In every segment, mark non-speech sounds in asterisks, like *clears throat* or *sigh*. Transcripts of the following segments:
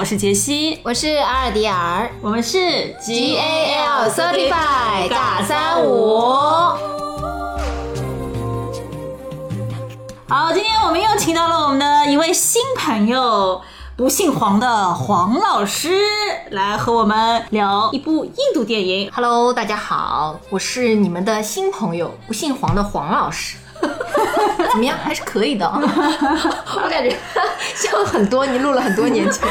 好，我是杰西，我是阿尔迪尔，我们是 G A L Certified 大三五。好，今天我们又请到了我们的一位新朋友，不姓黄的黄老师，来和我们聊一部印度电影。Hello，大家好，我是你们的新朋友，不姓黄的黄老师。*laughs* 怎么样？还是可以的啊。*laughs* 我感觉像很多你录了很多年前。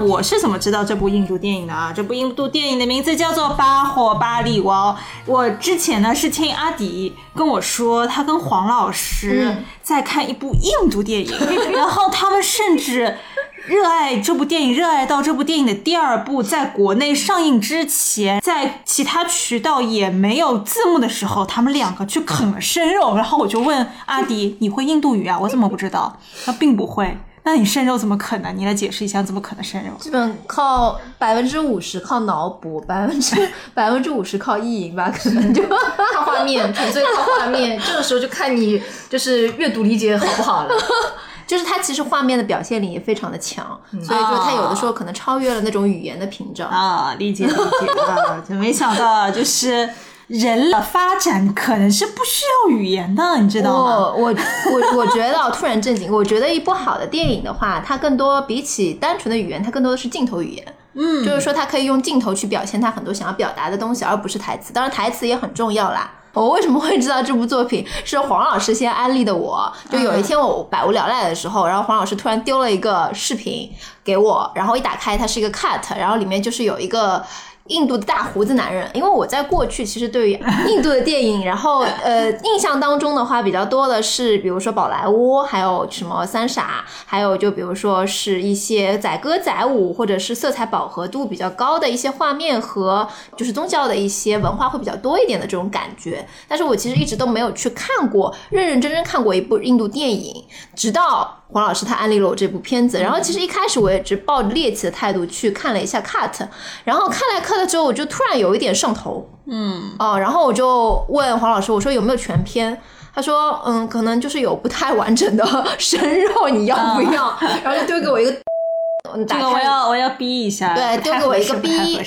我是怎么知道这部印度电影的啊？这部印度电影的名字叫做《巴霍巴利王》。我之前呢是听阿迪跟我说，他跟黄老师在看一部印度电影，*laughs* 然后他们甚至热爱这部电影，热爱到这部电影的第二部在国内上映之前，在其他渠道也没有字幕的时候，他们两个去啃了生肉。然后我就问阿迪：“你会印度语啊？”我怎么不知道？他并不会。那你渗肉怎么可能？你来解释一下怎么可能渗肉？基本靠百分之五十靠脑补，百分之 *laughs* 百分之五十靠意淫吧，可能就靠画面，纯粹靠画面。这个时候就看你就是阅读理解好不好了。*laughs* 就是它其实画面的表现力也非常的强，嗯所以就它有的时候可能超越了那种语言的屏障。啊，理解理解啊，就没想到就是人的发展可能是不需要语言的，你知道吗？我我我我觉得突然震惊，我觉得一部好的电影的话，它更多比起单纯的语言，它更多的是镜头语言。嗯，就是说它可以用镜头去表现它很多想要表达的东西，而不是台词。当然台词也很重要啦。我为什么会知道这部作品是黄老师先安利的我？就有一天我百无聊赖的时候，然后黄老师突然丢了一个视频给我，然后一打开它是一个 cut，然后里面就是有一个。印度的大胡子男人，因为我在过去其实对于 *laughs* 印度的电影，然后 *laughs* 呃印象当中的话比较多的是，比如说宝莱坞，还有什么三傻，还有就比如说是一些载歌载舞或者是色彩饱和度比较高的一些画面和就是宗教的一些文化会比较多一点的这种感觉。但是我其实一直都没有去看过认认真真看过一部印度电影，直到。黄老师他安利了我这部片子，然后其实一开始我也只抱着猎奇的态度去看了一下 cut，然后看了 cut 之后，我就突然有一点上头，嗯，哦，然后我就问黄老师，我说有没有全片？他说，嗯，可能就是有不太完整的 *laughs* 生肉，你要不要？然后就丢给我一个，嗯，这个我要我要逼一下，对，丢给我一个逼，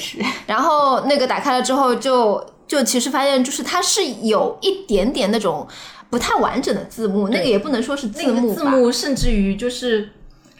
然后那个打开了之后就，就其实发现就是它是有一点点那种。不太完整的字幕，那个也不能说是字幕，那个、字幕甚至于就是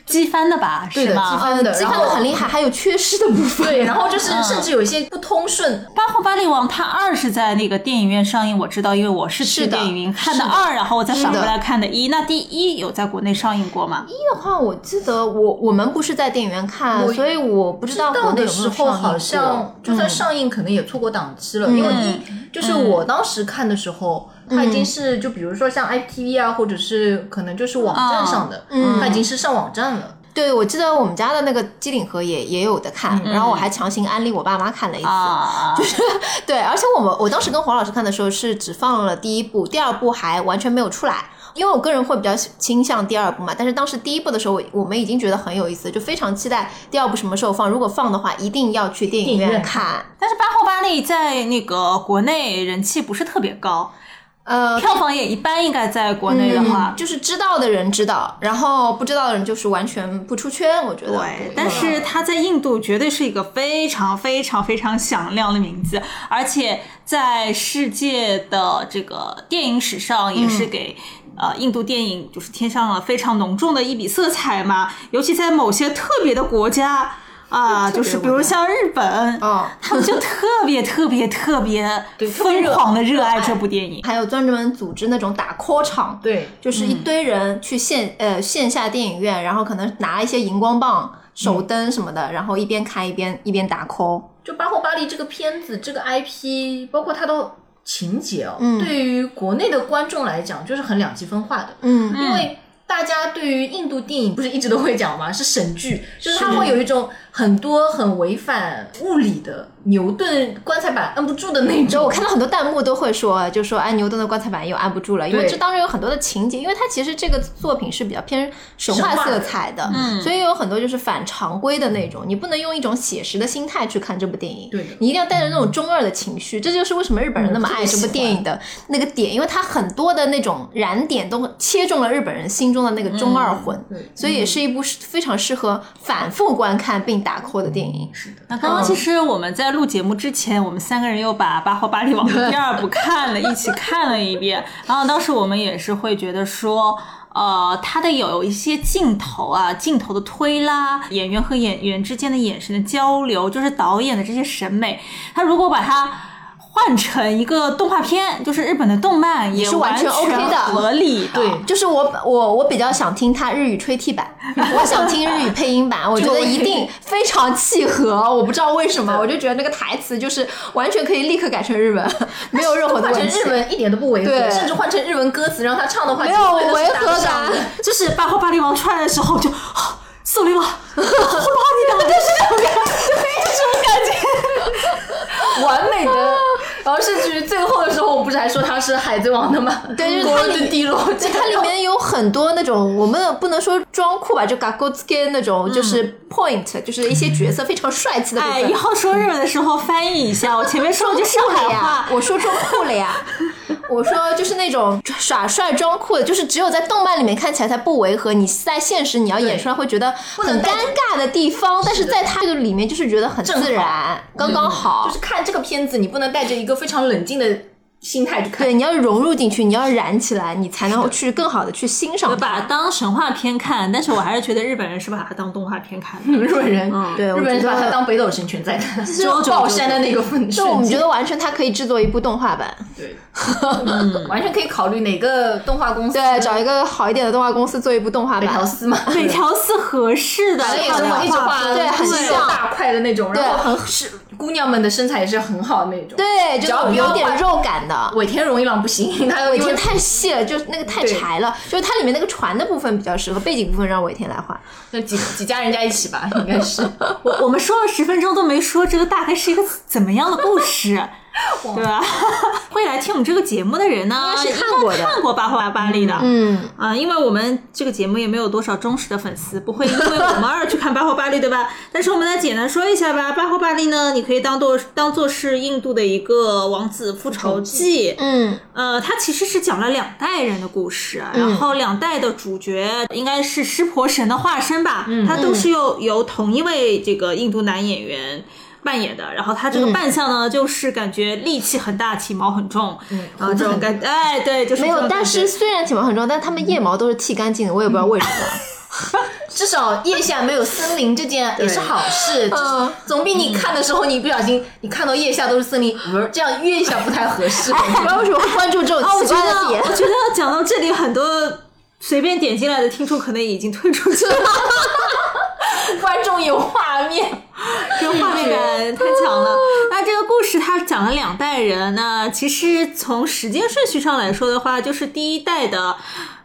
机翻的吧，对的，机翻的，机翻的很厉害，还有缺失的部分，对，然后就是甚至有一些不通顺。《八号巴利王》它二是在那个电影院上映，我知道，因为我是去电影院看的二，然后我再反过来看的一。那第一有在国内上映过吗？一的话，我记得我我们不是在电影院看，所以我不知道国内的时候好像就算上映，可能也错过档期了，因为一就是我当时看的时候。它已经是就比如说像 IPTV 啊，或者是可能就是网站上的，嗯、它已经是上网站了。对，我记得我们家的那个机顶盒也也有的看，嗯、然后我还强行安利我爸妈看了一次，啊、*laughs* 就是对，而且我们我当时跟黄老师看的时候是只放了第一部，第二部还完全没有出来。因为我个人会比较倾向第二部嘛，但是当时第一部的时候，我们已经觉得很有意思，就非常期待第二部什么时候放。如果放的话，一定要去电影院看。但是《巴霍巴利》在那个国内人气不是特别高。呃，票房也一般，应该在国内的话、嗯，就是知道的人知道，然后不知道的人就是完全不出圈。我觉得，对。但是他在印度绝对是一个非常非常非常响亮的名字，而且在世界的这个电影史上也是给、嗯、呃印度电影就是添上了非常浓重的一笔色彩嘛，尤其在某些特别的国家。啊，就是比如像日本，哦，他们就特别特别特别 *laughs* 疯狂的热爱这部电影，还有专门组织那种打 call 场，对，就是一堆人去线、嗯、呃线下电影院，然后可能拿一些荧光棒、手灯什么的，嗯、然后一边看一边一边打 call。就《巴霍巴黎》这个片子，这个 IP，包括它的情节哦，嗯、对于国内的观众来讲，就是很两极分化的，嗯，因为。大家对于印度电影不是一直都会讲吗？是神剧，就是它会有一种很多很违反物理的牛顿棺材板摁不住的那种。我看到很多弹幕都会说，就说哎，牛顿的棺材板又按不住了，因为这当中有很多的情节，因为它其实这个作品是比较偏神话色彩的，嗯。所以有很多就是反常规的那种，你不能用一种写实的心态去看这部电影，对你一定要带着那种中二的情绪，这就是为什么日本人那么爱这部电影的那个点，因为它很多的那种燃点都切中了日本人心中的那个中二魂，对。所以也是一部非常适合反复观看并打 call 的电影。是的，那刚刚其实我们在录节目之前，我们三个人又把《巴霍巴利王》的第二部看了，一起看了一遍。然后当时我们也是会觉得说，呃，他的有一些镜头啊，镜头的推拉，演员和演员之间的眼神的交流，就是导演的这些审美，他如果把它。换成一个动画片，就是日本的动漫，也是完全 OK 的合理的。对就是我我我比较想听他日语吹替版，我想听日语配音版，*laughs* 我觉得一定非常契合。我不知道为什么，*laughs* 我就觉得那个台词就是完全可以立刻改成日文，*laughs* 没有任何的换成问题。日文一点都不违和，对甚至换成日文歌词让他唱的话，没有违和感的。就是《八号巴黎王》出来的时候就，啊索林王，呼罗你的，就是这种感觉，就是这种感觉。完美的，然后甚至于最后的时候，我不是还说他是海贼王的吗？对就是国它里的低落，*laughs* 它里面有很多那种我们不能说装酷吧，就 g a g o k 那种，就是 point，、就是一些角色非常帅气的部哎，分。以后说日文的时候翻译一下，我前面说了句上海话，，*laughs* 我说装酷了呀，我说就是那种耍帅装酷的，就是只有在动漫里面看起来才不违和，你在现实你要演出来会觉得很尴尬的地方，但是在它这个里面就是觉得很自然，刚刚好就是。看这个片子，你不能带着一个非常冷静的心态去看。对，你要融入进去，你要燃起来，你才能去更好的去欣赏我把它它。当神话片看，但是我还是觉得日本人是把它当动画片看的。日本人，对，日本人是把它当北斗神拳在 *laughs* 看，就是九九爆山的那个瞬间。就我们觉得完全它可以制作一部动画版，对，完全可以考虑哪个动画公司，对，找一个好一点的动画公司做一部动画北条版。司嘛，*laughs* 北条司合适的，反正也是我一直画画对很大块的那种，对然后很是姑娘们的身材也是很好的那种。对，就有点肉感的。尾田荣一郎不行，*laughs* 他尾田太细了，就是那个太柴了，就是它里面那个船的部分比较适合，背景部分让尾田来画。那几 *laughs* 几家人家一起吧，应该是。*laughs* 我我们说了十分钟都没说这个大概是一个怎么样的故事，*laughs* 对吧？*laughs* 会来听我们这个节目的人呢，应该是看过的应该看过《巴霍巴利》的，嗯，啊，因为我们这个节目也没有多少忠实的粉丝，不会因为我们而去看《巴霍巴利》，对吧？但是我们来简单说一下吧，《巴霍巴利》呢，你可以当做当做是印度的一个王子复仇记，嗯，呃，它其实是讲了两代人的故事，啊然后两代的主角应该是湿婆神的化身吧，他都是由由同一位这个印度男演员。扮演的，然后他这个扮相呢，就是感觉力气很大，体毛很重，嗯，然后这种感，哎，对，就是没有但是虽然体毛很重，但他们腋毛都是剃干净的，我也不知道为什么。*laughs* 至少腋下没有森林，这件也是好事。嗯总比你看的时候你不小心你看到腋下都是森林，呃这样约一下不太合适。不知道为什么会关注这种啊，我奇怪觉得的点我。觉得讲到这里，很多随便点进来的听众可能已经退出去了，*laughs* 观众有画面，这个画面感太强了。那这个故事它讲了两代人，那其实从时间顺序上来说的话，就是第一代的。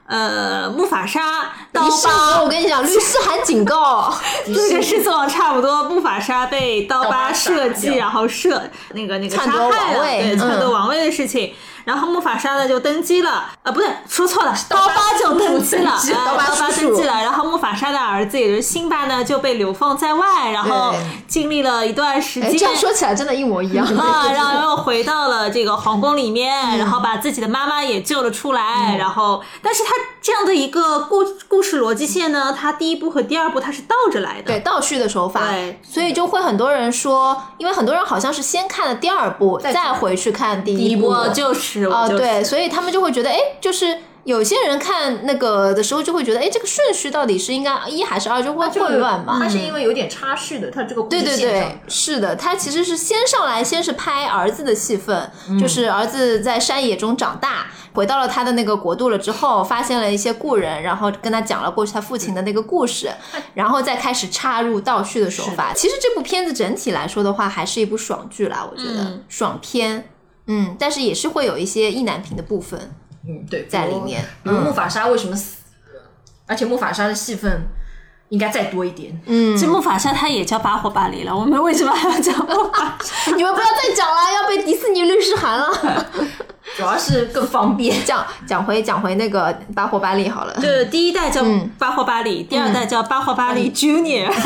呃，木法沙刀疤，我跟你讲，律师函警告。*laughs* 就跟狮子王差不多，木法沙被刀疤设计，然后设那个那个杀害了，王位对，嗯篡夺王位的事情。然后木法沙呢就登基了，啊，不对，说错了，刀疤就登基了，*laughs* 刀疤登基了。然后木法沙的儿子也就是辛巴呢就被流放在外，然后经历了一段时哎，间。这样说起来真的一模一样。*laughs* 啊，然后又回到了这个皇宫里面，然后把自己的妈妈也救了出来，然后，但是他这样的一个故故事逻辑线呢，它第一部和第二部它是倒着来的，对倒叙的手法。对，所以就会很多人说，因为很多人好像是先看了第二部，再回去看第一部。我就是啊、我就是。对，所以他们就会觉得，哎，就是有些人看那个的时候就会觉得，哎，这个顺序到底是应该一还是二，就会混乱嘛。它是因为有点插叙的，它这个故对对对，是的，它其实是先上来，先是拍儿子的戏份，就是儿子在山野中长大，回到了他的那个国度了之后，发现了一些故人，然后跟他讲了过去他父亲的那个故事，然后再开始插入倒叙的手法。其实这部片子整体来说的话，还是一部爽剧啦，我觉得、嗯。爽片，嗯，但是也是会有一些意难平的部分。嗯对在里面比如木法沙为什么死了，而且木法沙的戏份应该再多一点。嗯，这木法沙他也叫巴霍巴利了，我们为什么还要叫木法沙？*laughs* 你们不要再讲了，要被迪士尼律师函了。*laughs* 主要是更方便。讲讲回讲回那个巴霍巴利好了，对第一代叫嗯巴霍巴利，第二代叫巴霍巴利 Junior。*laughs*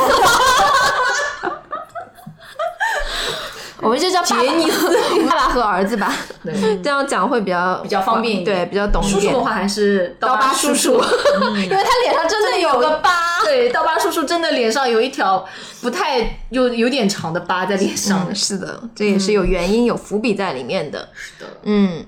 我们就叫杰尼斯爸爸和儿子吧，对，这样讲会比较比较方便一点。对，比较懂一点。叔叔的。话还是刀疤疤叔叔，*laughs* 因为他脸上真的有个疤。对，刀疤叔叔真的脸上有一条不太有有点长的疤在脸上。嗯，是的，这也是有原因、有伏笔在里面的。是的，嗯，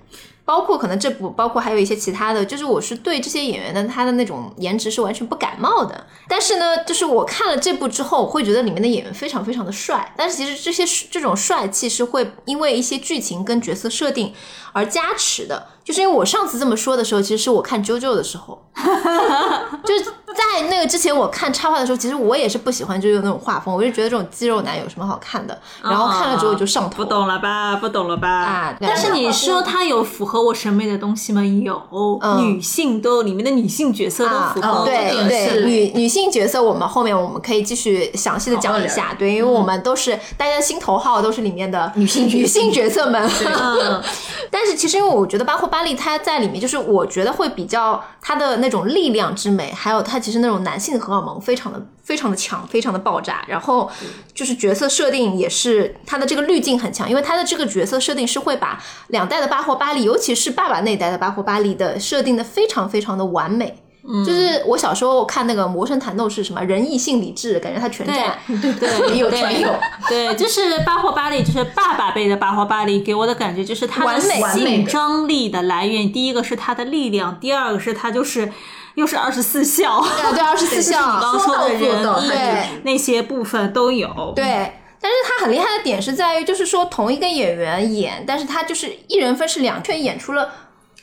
包括可能这部，包括还有一些其他的，就是我是对这些演员的他的那种颜值是完全不感冒的。但是呢，就是我看了这部之后，我会觉得里面的演员非常非常的帅。但是其实这些这种帅气是会因为一些剧情跟角色设定而加持的。就是因为我上次这么说的时候，其实是我看《JoJo》的时候，*laughs* 就是在那个之前我看插画的时候，其实我也是不喜欢 JoJo 那种画风，我就觉得这种肌肉男有什么好看的。然后看了之后就上头，不懂了吧？不懂了吧？啊但是你说他有符合我审美的东西吗？有，女性都里面的女性角色都符合对对，女女性角色，我们后面我们可以继续详细的讲一下。对，因为我们都是大家心头号，都是里面的女性女性角色们。嗯，*laughs* 但是其实因为我觉得巴霍巴利他在里面，就是我觉得会比较他的那种力量之美，还有他其实那种男性荷尔蒙非常的非常的强，非常的爆炸。然后就是角色设定也是他的这个滤镜很强，因为他的这个角色设定是会把两代的巴霍巴利，尤其是爸爸那一代的巴霍巴利的设定的非常非常的完美。就是我小时候看那个《魔神坛斗士》，什么仁义性理智，感觉他全占。对对，有全有。对，就是巴霍巴利，就是爸爸辈的巴霍巴利，给我的感觉就是他的完美性张力的来源。第一个是他的力量，第二个是他就是又是二十四孝。对对，二十四孝。*laughs* 你刚说的说到做到仁义对那些部分都有。对，但是他很厉害的点是在于，就是说同一个演员演，但是他就是一人分饰两，却演出了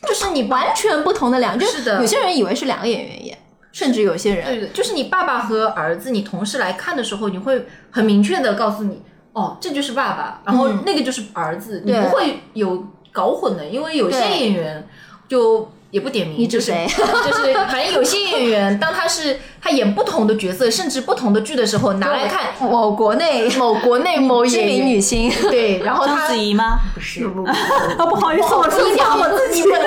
就是你完全不同的两，就是的有些人以为是两个演员演，甚至有些人就是你爸爸和儿子，你同事来看的时候，你会很明确的告诉你，哦，这就是爸爸，然后那个就是儿子，你不会有搞混的，因为有些演员就也不点名，你指谁 *laughs* 就是反正有些演员，当他是他演不同的角色，甚至不同的剧的时候，拿来看某国内某国内某知名演员女星，对，然后章他子怡吗？不是。不，不 *laughs* 好意思，我你出讲讲我自己的，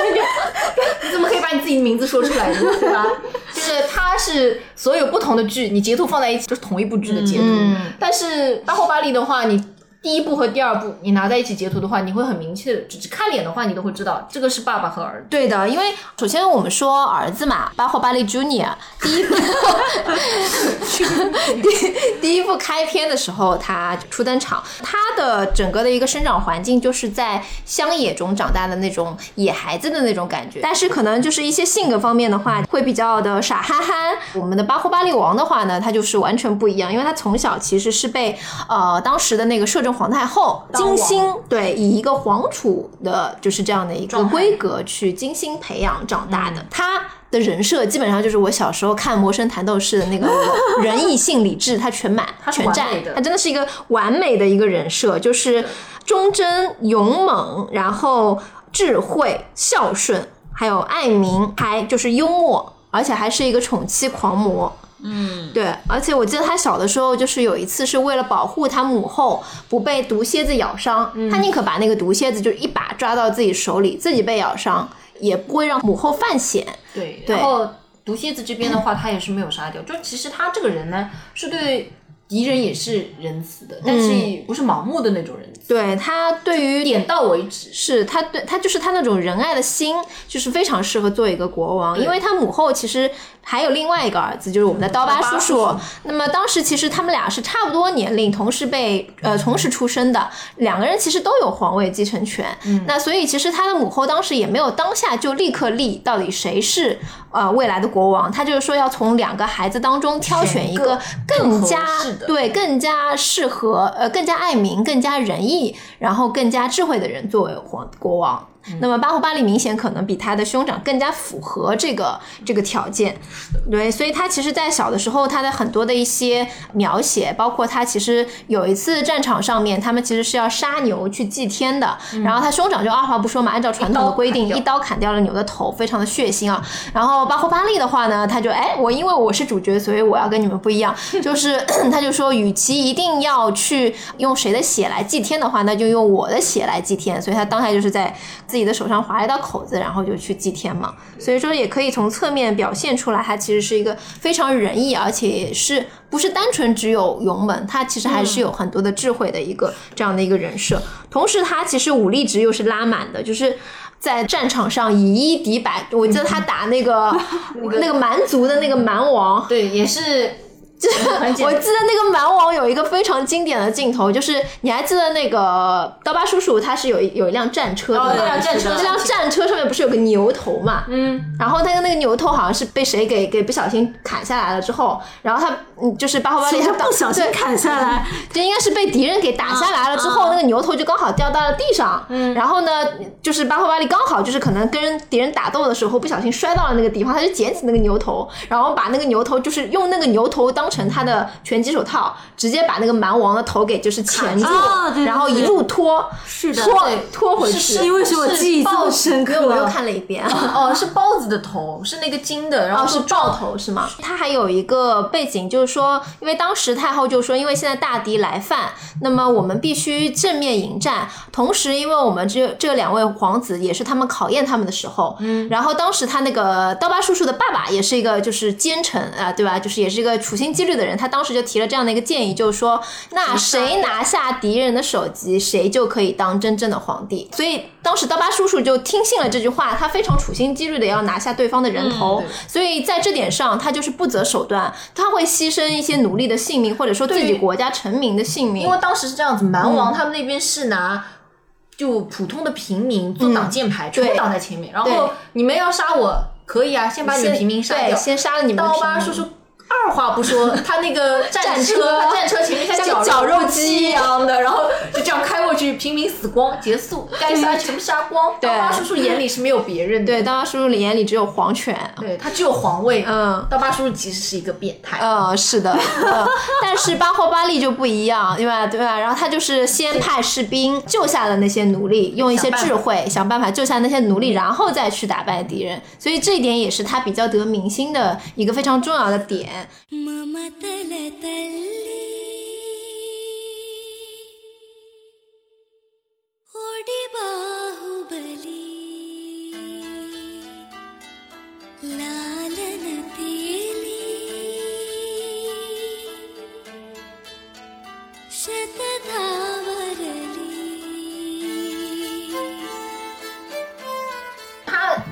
你怎么可以把你自己的名字说出来呢？*laughs* 对吧？就是他是所有不同的剧，你截图放在一起就是同一部剧的截图。嗯但是大后巴黎的话，你第一部和第二部你拿在一起截图的话，你会很明确，只只看脸的话，你都会知道这个是爸爸和儿子。对的，因为首先我们说儿子嘛，巴霍巴利 Junior 第一部第第一部开篇的时候，他初登场，他的整个的一个生长环境就是在乡野中长大的那种野孩子的那种感觉，但是可能就是一些性格方面的话，会比较的傻憨憨。我们的巴霍巴利王的话呢，他就是完全不一样，因为他从小其实是被呃当时的那个摄政皇太后精心对以一个皇储的就是这样的一个规格去精心培养长大的。他的人设基本上就是我小时候看《魔神坛斗士》的那个 *laughs* 仁义性理智，他全满全占他真的是一个完美的一个人设，就是忠贞、勇猛，然后智慧、孝顺，还有爱民，还就是幽默，而且还是一个宠妻狂魔。嗯，对，而且我记得他小的时候，就是有一次是为了保护他母后不被毒蝎子咬伤，他宁可把那个毒蝎子就一把抓到自己手里，自己被咬伤，也不会让母后犯险。对，对然后毒蝎子这边的话，他也是没有杀掉。就其实他这个人呢，是对敌人也是仁慈的，但是不是盲目的那种仁慈，对他对于点到为止。是他对他就是他那种仁爱的心，就是非常适合做一个国王，因为他母后其实还有另外一个儿子，就是我们的刀疤叔叔。那么当时其实他们俩是差不多年龄，同时被呃同时出生的，两个人其实都有皇位继承权。嗯，那所以其实他的母后当时也没有当下就立刻立到底谁是呃未来的国王，他就是说要从两个孩子当中挑选一个更加的对更加适合呃更加爱民、更加仁义，然后更加智慧的人作为皇国王。那么巴霍巴利明显可能比他的兄长更加符合这个这个条件，对，所以他其实，在小的时候，他的很多的一些描写，包括他其实有一次战场上面，他们其实是要杀牛去祭天的，然后他兄长就二话不说嘛，按照传统的规定，一刀砍掉了牛的头，非常的血腥啊。然后巴霍巴利的话呢，他就哎，我因为我是主角，所以我要跟你们不一样，*laughs* 就是 *clears throat* 他就说，与其一定要去用谁的血来祭天的话，那就用我的血来祭天。所以他当下就是在。自己的手上划了一道口子，然后就去祭天嘛。所以说，也可以从侧面表现出来，他其实是一个非常仁义，而且也是不是单纯只有勇猛，他其实还是有很多的智慧的一个这样的一个人设。同时，他其实武力值又是拉满的，就是在战场上以一敌百。我记得他打那个 *laughs* 那个蛮族的那个蛮王，对，也是。*laughs* 我记得那个蛮王有一个非常经典的镜头，就是你还记得那个刀疤叔叔，他是有一有一辆战车的，那辆战车，那辆战车上面不是有个牛头嘛？嗯，然后那个那个牛头好像是被谁给给不小心砍下来了之后，然后他嗯就是巴霍巴利他不小心砍下来，*laughs* 就应该是被敌人给打下来了之后，那个牛头就刚好掉到了地上，嗯，然后呢就是巴霍巴利刚好就是可能跟敌人打斗的时候不小心摔到了那个地方，他就捡起那个牛头，然后把那个牛头就是用那个牛头当。成他的拳击手套，直接把那个蛮王的头给就是钳住，然后一路拖，是的，拖拖回去。因为是我记忆这么深刻，我又看了一遍。*laughs* 哦，是包子的头，是那个金的，然后是豹头是吗？它还有一个背景，就是说，因为当时太后就说，因为现在大敌来犯，那么我们必须正面迎战。同时，因为我们这这两位皇子也是他们考验他们的时候，嗯，然后当时他那个刀疤叔叔的爸爸也是一个就是奸臣啊，对吧？就是也是一个处心积。虑的人，他当时就提了这样的一个建议，就是说，那谁拿下敌人的首级，谁就可以当真正的皇帝。所以当时刀疤叔叔就听信了这句话，他非常处心积虑的要拿下对方的人头。所以在这点上，他就是不择手段，他会牺牲一些奴隶的性命，或者说自己国家臣民的性命。因为当时是这样子，蛮王他们那边是拿就普通的平民做挡箭牌，全部挡在前面，然后你们要杀我可以啊，先把你们平民杀掉，先杀了你们刀疤叔叔。二话不说，他那个战车，*laughs* 战车前面像绞肉机一样的，然后 *laughs* 就这样开过去，平民死光，结束，*laughs* 该杀全部杀光。刀疤叔叔眼里是没有别人的，对，刀疤叔叔眼里只有皇权，对他只有皇位。嗯，刀疤叔叔其实是一个变态。嗯，是的，但是巴霍巴利就不一样，对吧？对吧？然后他就是先派士兵救下了那些奴隶，用一些智慧想办法救下那些奴隶，然后再去打败敌人。所以这一点也是他比较得民心的一个非常重要的点。మమతల తల్లి.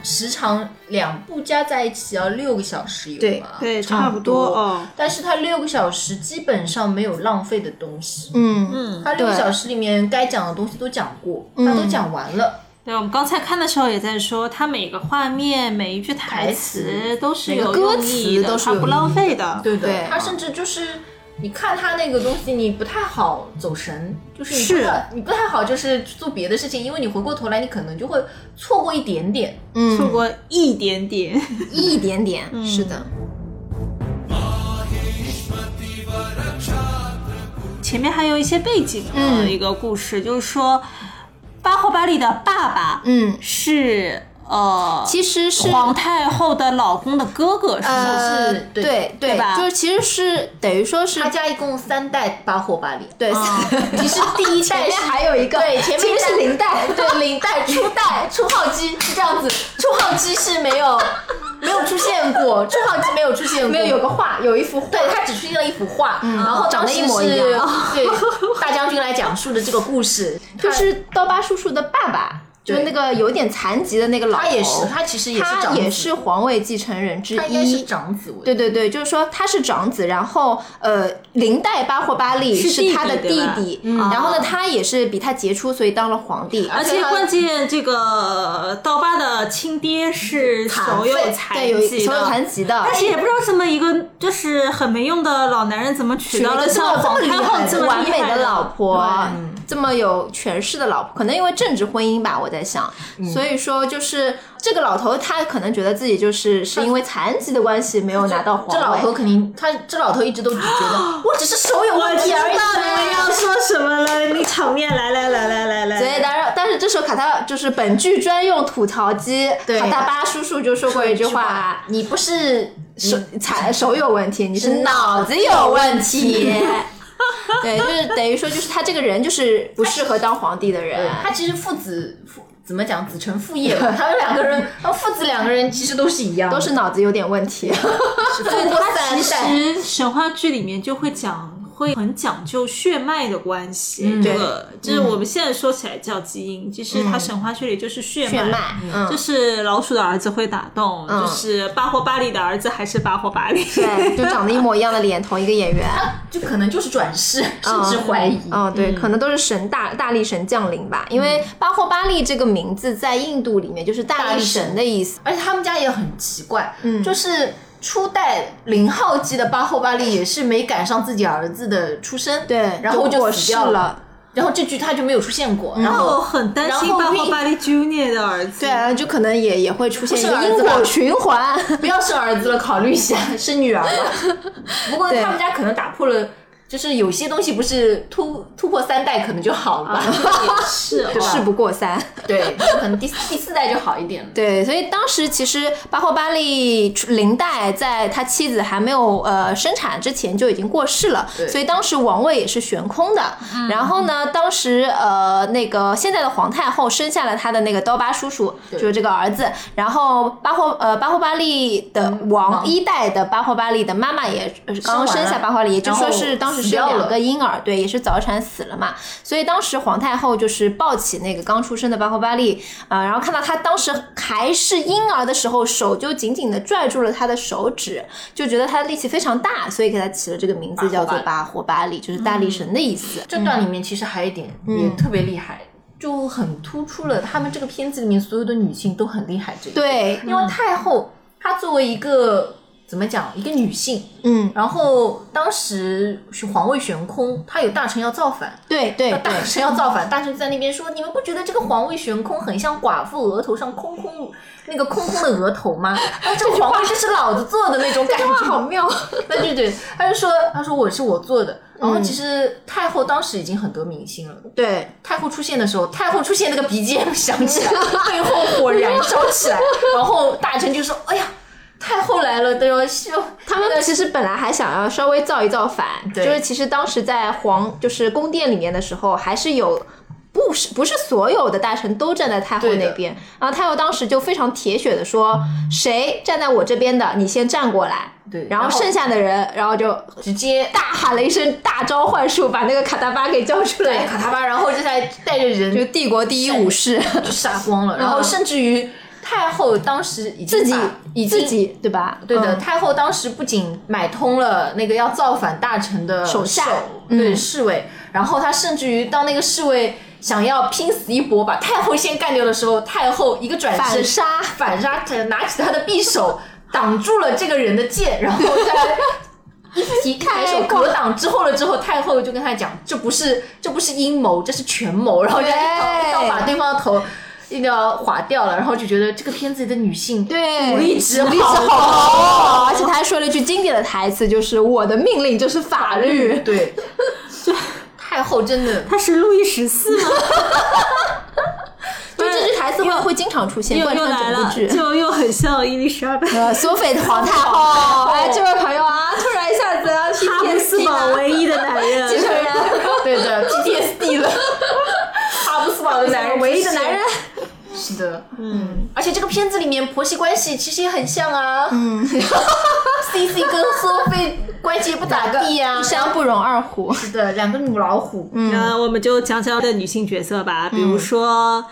时长两部加在一起要六个小时有吗？对，差不多哦。但是它六个小时基本上没有浪费的东西。嗯嗯，它六个小时里面该讲的东西都讲过，它都讲完了。对，我们刚才看的时候也在说，它每个画面、每一句台词都是有歌词，都是不浪费的。对对，它甚至就是。你看他那个东西，你不太好走神，就是你不你不太好，就是做别的事情，因为你回过头来，你可能就会错过一点点，嗯，错过一点点，*laughs* 一点点，是的。前面还有一些背景的一个故事，就是说巴霍巴利的爸爸，嗯，是。呃，其实是皇太后的老公的哥哥，是是，对对吧？就是其实是等于说是他家一共三代八火八里，对，其实第一 *laughs* 代面还有一个，对，前面是零代，*laughs* 对，零代初代初号机是这样子，初号机是没有 *laughs* 没有出现过，初号机没有出现过，没有有个画，有一幅画，对，他只出现了一幅画，然后长得一模一样，对，大将军来讲述的这个故事，就是刀疤叔叔的爸爸。就那个有点残疾的那个老头，他也是，他其实也是他也是皇位继承人之一，他应该是长子。对对对，就是说他是长子，然后呃，林代巴霍巴利是他的弟弟，然后呢，他也是比他杰出，所以当了皇帝。而且关键，这个刀疤的亲爹是手有残疾，手有残疾的，但是也不知道什么一个就是很没用的老男人怎么娶到了像皇太后这么完美的老婆。这么有权势的老婆，可能因为政治婚姻吧，我在想，所以说就是这个老头他可能觉得自己就是是因为残疾的关系没有拿到皇位。这老头肯定，他这老头一直都只觉得 *gasps* 我只是手有问题而已。你们要说什么了，你场面来来来来来来。所以当然，但是这时候卡塔就是本剧专用吐槽机，卡塔巴叔叔就说过一句话：“你不是手残手有问题，你是脑子有问题。” *laughs* *laughs* 对，就是等于说，就是他这个人就是不适合当皇帝的人。他其实父子父怎么讲子承父业吧？他们两个人，父子两个人其实都是一样，都是脑子有点问题。*laughs* 对，他 *laughs* 其实神话剧里面就会讲。会很讲究血脉的关系，这个就是我们现在说起来叫基因，其实它神话剧里就是血脉，就是老鼠的儿子会打洞，就是巴霍巴利的儿子还是巴霍巴利，对，就长得一模一样的脸，同一个演员，*laughs* 就可能就是转世，甚至怀疑，嗯，对，可能都是神大大力神降临吧，因为巴霍巴利这个名字在印度里面就是大力神的意思，而且他们家也很奇怪，嗯，就是。初代零号机的巴霍巴利也是没赶上自己儿子的出生，对，然后就死掉了，然后这局他就没有出现过，然 *laughs* 后很担心巴霍巴利 Junior 的儿子，对啊，就可能也也会出现一个因果循环，不 *laughs* 要生儿子了，考虑一下生女儿吧。*laughs* 不过他们家可能打破了。就是有些东西不是突突破三代可能就好了吧？是，*laughs* 事不过三。对，可能第第四代就好一点了。对，所以当时其实巴霍巴利林代在他妻子还没有呃生产之前就已经过世了，所以当时王位也是悬空的。然后呢，当时呃那个现在的皇太后生下了他的那个刀疤叔叔，就是这个儿子。然后巴霍呃巴霍巴利的王一代的巴霍巴利的妈妈也刚生下巴霍巴利，也就说是当时。是两个婴儿，对，也是早产死了嘛，所以当时皇太后就是抱起那个刚出生的巴霍巴利啊，然后看到他当时还是婴儿的时候，手就紧紧的拽住了他的手指，就觉得他的力气非常大，所以给他起了这个名字叫做巴霍巴利，就是大力神的意思。这段里面其实还有一点也特别厉害，就很突出了他们这个片子里面所有的女性都很厉害这一对，因为太后她作为一个。怎么讲？一个女性，嗯，然后当时是皇位悬空，他有大臣要造反，对对，大臣要造反，大臣在那边说：“你们不觉得这个皇位悬空很像寡妇额头上空空那个空空的额头吗？*laughs* 这个皇位就是老子做的那种感觉，好妙。”那就对，他就说：“他说我是我做的。”然后其实太后当时已经很得民心了。对，太后出现的时候，太后出现那个 BGM 响起来，*laughs* 背后火燃烧起来，然后大臣就说：“哎呀。”太后来了都要秀，他们其实本来还想要稍微造一造反，就是其实当时在皇就是宫殿里面的时候，还是有不是不是所有的大臣都站在太后那边，然后太后当时就非常铁血的说，谁站在我这边的，你先站过来，对，然后剩下的人，然后就直接大喊了一声大召唤术，把那个卡塔巴给叫出来，卡塔巴，然后接下来带着人，就帝国第一武士。就杀光了，然后甚至于。太后当时已经自己已自己对吧？对的，太后当时不仅买通了那个要造反大臣的手下，对侍卫，然后他甚至于当那个侍卫想要拼死一搏把太后先干掉的时候，太后一个转身反杀，反杀，拿起他的匕首挡住了这个人的剑，*laughs* 然后再一提抬手格挡之后了之后，太后就跟他讲，这不是这不是阴谋，这是权谋，然后就一刀一刀把对方的头。一定要划掉了，然后就觉得这个片子里的女性对武力值好，而且他还说了一句经典的台词，就是我的命令就是法律。对，就 *laughs* 太后真的，她是路易十四吗？*laughs* 就这句台词会会经常出现，贯穿整部剧，就又很像伊丽莎白，索菲的皇太后。*laughs* 哎，这位朋友啊，突然一下子哈布斯堡唯一的男人，继承人，对的，PTSD 了，哈布斯堡的男人，唯一的男人。是的，嗯，而且这个片子里面婆媳关系其实也很像啊，嗯，*laughs* C C 跟苏菲关系也不咋地呀，一山不容二虎，是的，两个母老虎。嗯，我们就讲讲的女性角色吧，比如说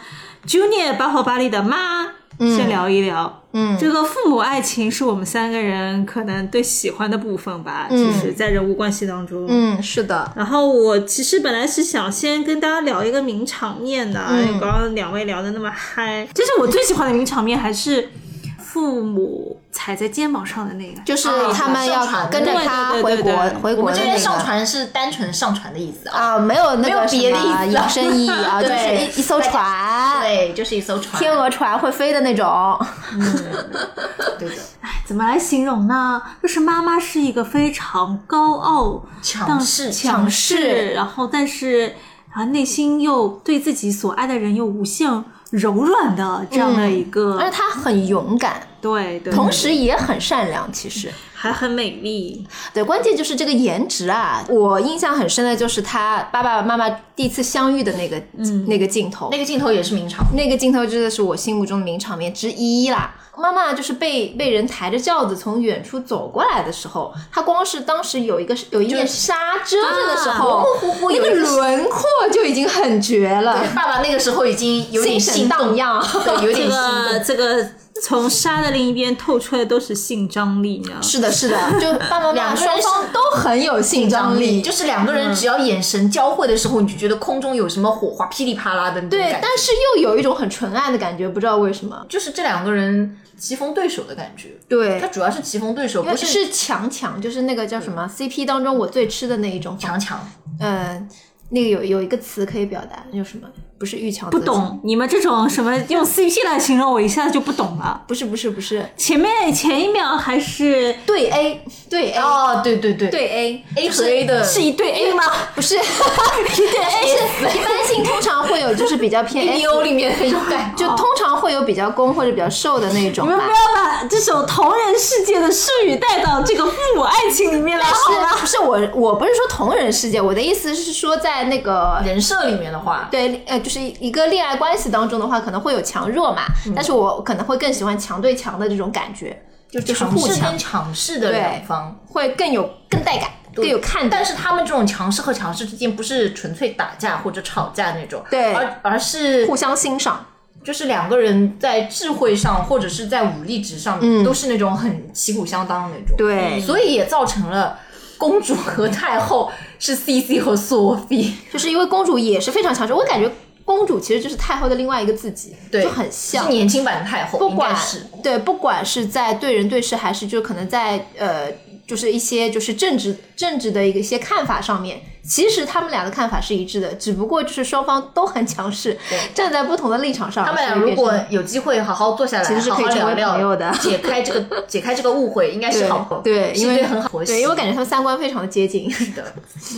Junior 巴霍巴利的妈。先聊一聊，嗯，这个父母爱情是我们三个人可能最喜欢的部分吧，就是在人物关系当中，嗯，是的。然后我其实本来是想先跟大家聊一个名场面的，刚刚两位聊的那么嗨，其实我最喜欢的名场面还是父母。踩在肩膀上的那个，就是他们要跟着他回国回国的那个。上船是单纯上船的意思啊，没有那个别的养生意义啊，*laughs* 就是一一艘船，对，就是一艘船，天鹅船会飞的那种。嗯，*laughs* 对的。哎，怎么来形容呢？就是妈妈是一个非常高傲、强势、强势，然后但是啊，内心又对自己所爱的人又无限。柔软的这样的一个，而且他很勇敢，对，对。同时也很善良，其实还很美丽。对，关键就是这个颜值啊！我印象很深的就是他爸爸妈妈第一次相遇的那个那个镜头，那个镜头也是名场，那个镜头真的是我心目中的名场面之一啦。妈妈就是被被人抬着轿子从远处走过来的时候，她光是当时有一个有一面纱遮着的时候，模模糊糊那个轮廓就已经很绝了。爸爸那个时候已经有点心荡漾，对，有点心动。这个 *laughs* 从纱的另一边透出来都是性张力呢。是的，是的，就爸爸妈妈双方都很有性张力，就是两个人只要眼神交汇的时候，你就觉得空中有什么火花噼里啪啦的。对，但是又有一种很纯爱的感觉，不知道为什么，就是这两个人。棋逢对手的感觉，对，它主要是棋逢对手，不是是强强，就是那个叫什么 CP 当中我最吃的那一种强强，嗯，那个有有一个词可以表达，叫什么？不是玉桥，不懂你们这种什么用 CP 来形容，我一下子就不懂了。不是不是不是，前面前一秒还是对 A 对 A 哦对对对。对 A A 和 A 的是一对 A 吗？不是，*laughs* 一对 A 是一般性通常会有就是比较偏 *laughs* A O 里面那种感，就通常会有比较攻或者比较受的那种。你们不要把这首同人世界的术语带到这个父母爱情里面来，好吗？不是我我不是说同人世界，我的意思是说在那个人设里面的话，对呃就是一个恋爱。关系当中的话，可能会有强弱嘛，但是我可能会更喜欢强对强的这种感觉，就就是互强强势的两方会更有更带感，更有看。但是他们这种强势和强势之间不是纯粹打架或者吵架那种，对，而而是互相欣赏，就是两个人在智慧上或者是在武力值上都是那种很旗鼓相当的那种，对，所以也造成了公主和太后是 C C 和索菲，就是因为公主也是非常强势，我感觉。公主其实就是太后的另外一个自己，对，就很像年轻版的太后，不管是对，不管是在对人对事，还是就可能在呃。就是一些就是政治政治的一个一些看法上面，其实他们俩的看法是一致的，只不过就是双方都很强势，站在不同的立场上。他们俩如果有机会好好坐下来，其实是可以成为朋友的，解开这个 *laughs* 解开这个误会，应该是好朋友。对，因为很好，对，因为我感觉他们三观非常的接近。是的，